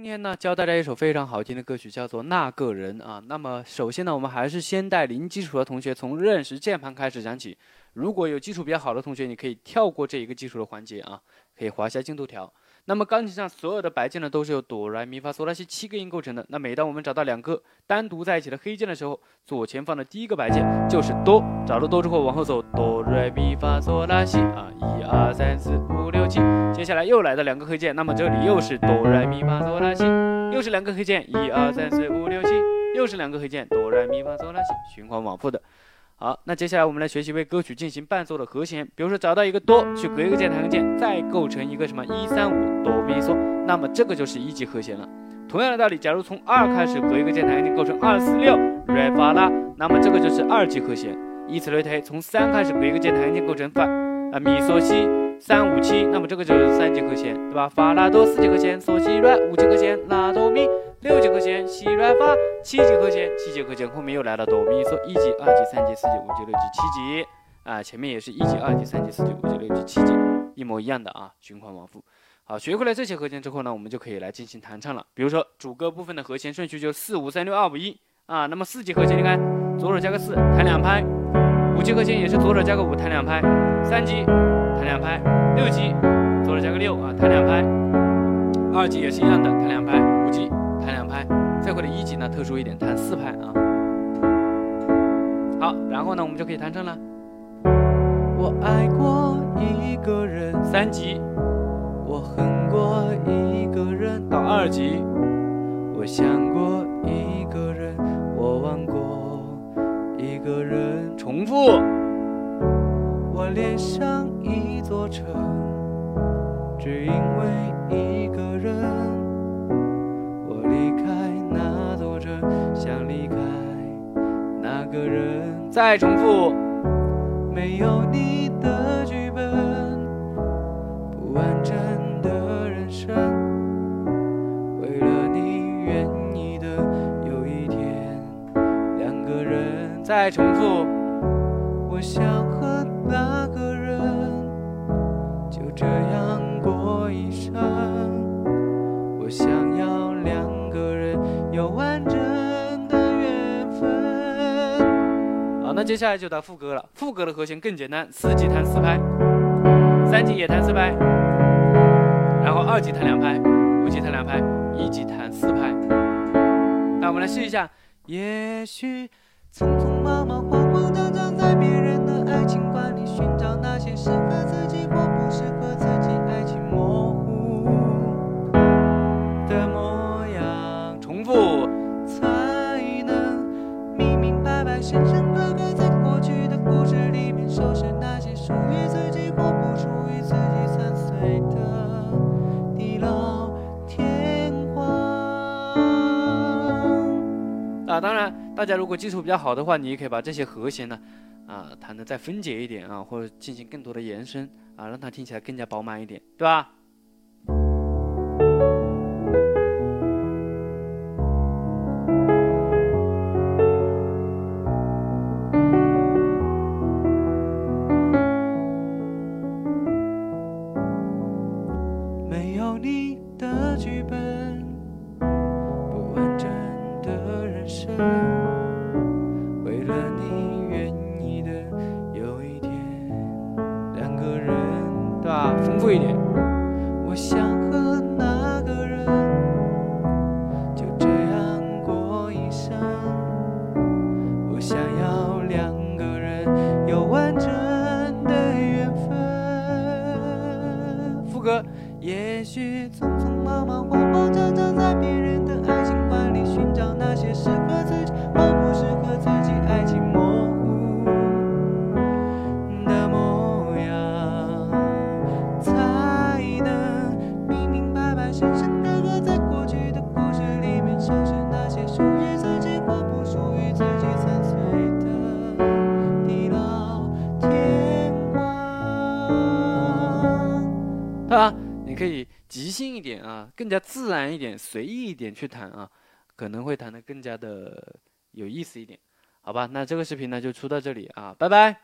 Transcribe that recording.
今天呢，教大家一首非常好听的歌曲，叫做《那个人》啊。那么，首先呢，我们还是先带零基础的同学从认识键盘开始讲起。如果有基础比较好的同学，你可以跳过这一个基础的环节啊，可以划下进度条。那么钢琴上所有的白键呢，都是由哆来咪发嗦拉西七个音构成的。那每当我们找到两个单独在一起的黑键的时候，左前方的第一个白键就是哆。找到哆之后，往后走，哆来咪发嗦拉西啊，一二三四五六七。接下来又来的两个黑键，那么这里又是哆来咪发嗦拉西，又是两个黑键，一二三四五六七，又是两个黑键，哆来咪发嗦拉西，循环往复的。好，那接下来我们来学习为歌曲进行伴奏的和弦。比如说找到一个哆，去隔一个键弹个键，再构成一个什么一三五哆咪嗦，那么这个就是一级和弦了。同样的道理，假如从二开始隔一个键弹个键构成二四六瑞发拉，那么这个就是二级和弦。以此类推，从三开始隔一个键弹个键构成发啊咪嗦西三五七，那么这个就是三级和弦，对吧？发拉哆四级和弦，嗦西瑞五级和弦，拉哆咪。六级和弦，西来发；七级和弦，七级和弦后面又来了哆咪嗦，一级、二级、三级、四级、五级、六级、七级啊，前面也是一级、二级、三级、四级、五级、六级、七级，一模一样的啊，循环往复。好，学会了这些和弦之后呢，我们就可以来进行弹唱了。比如说主歌部分的和弦顺序就四五三六二五一啊，那么四级和弦你看，左手加个四，弹两拍；五级和弦也是左手加个五，弹两拍；三级弹两拍；六级左手加个六啊，弹两拍；二级也是一样的，弹两拍；五级。弹两拍，再或者一级呢特殊一点，弹四拍啊。好，然后呢我们就可以弹唱了。我爱过一个人，三级。我恨过一个人，到二级。我想一个人，重复。我恋上一座城，只因为一个人。我离开那座城，想离开那个人再重复，没有你的剧本，不完整再重复，我想和那个人就这样过一生。我想要两个人有完整的缘分。好。那接下来就到副歌了。副歌的和弦更简单，四级弹四拍，三级也弹四拍，然后二级弹两拍，五级弹两拍，一级弹四拍。那我们来试一下。也许匆匆忙忙慌慌张张在别人的爱情观里寻找那些适合自己或不适合自己爱情模糊。的模样重复才能明明白白深深刻刻在过去的故事里面收拾那些属于自己或不属于自己残碎的地老天荒啊当然大家如果基础比较好的话，你也可以把这些和弦呢，啊，弹的再分解一点啊，或者进行更多的延伸啊，让它听起来更加饱满一点，对吧？没有你的剧本。吧？丰富一点。我想和那个人就这样过一生。我想要两个人有完整的缘分。副歌，也许匆匆忙忙、可以即兴一点啊，更加自然一点，随意一点去弹啊，可能会弹得更加的有意思一点，好吧？那这个视频呢就出到这里啊，拜拜。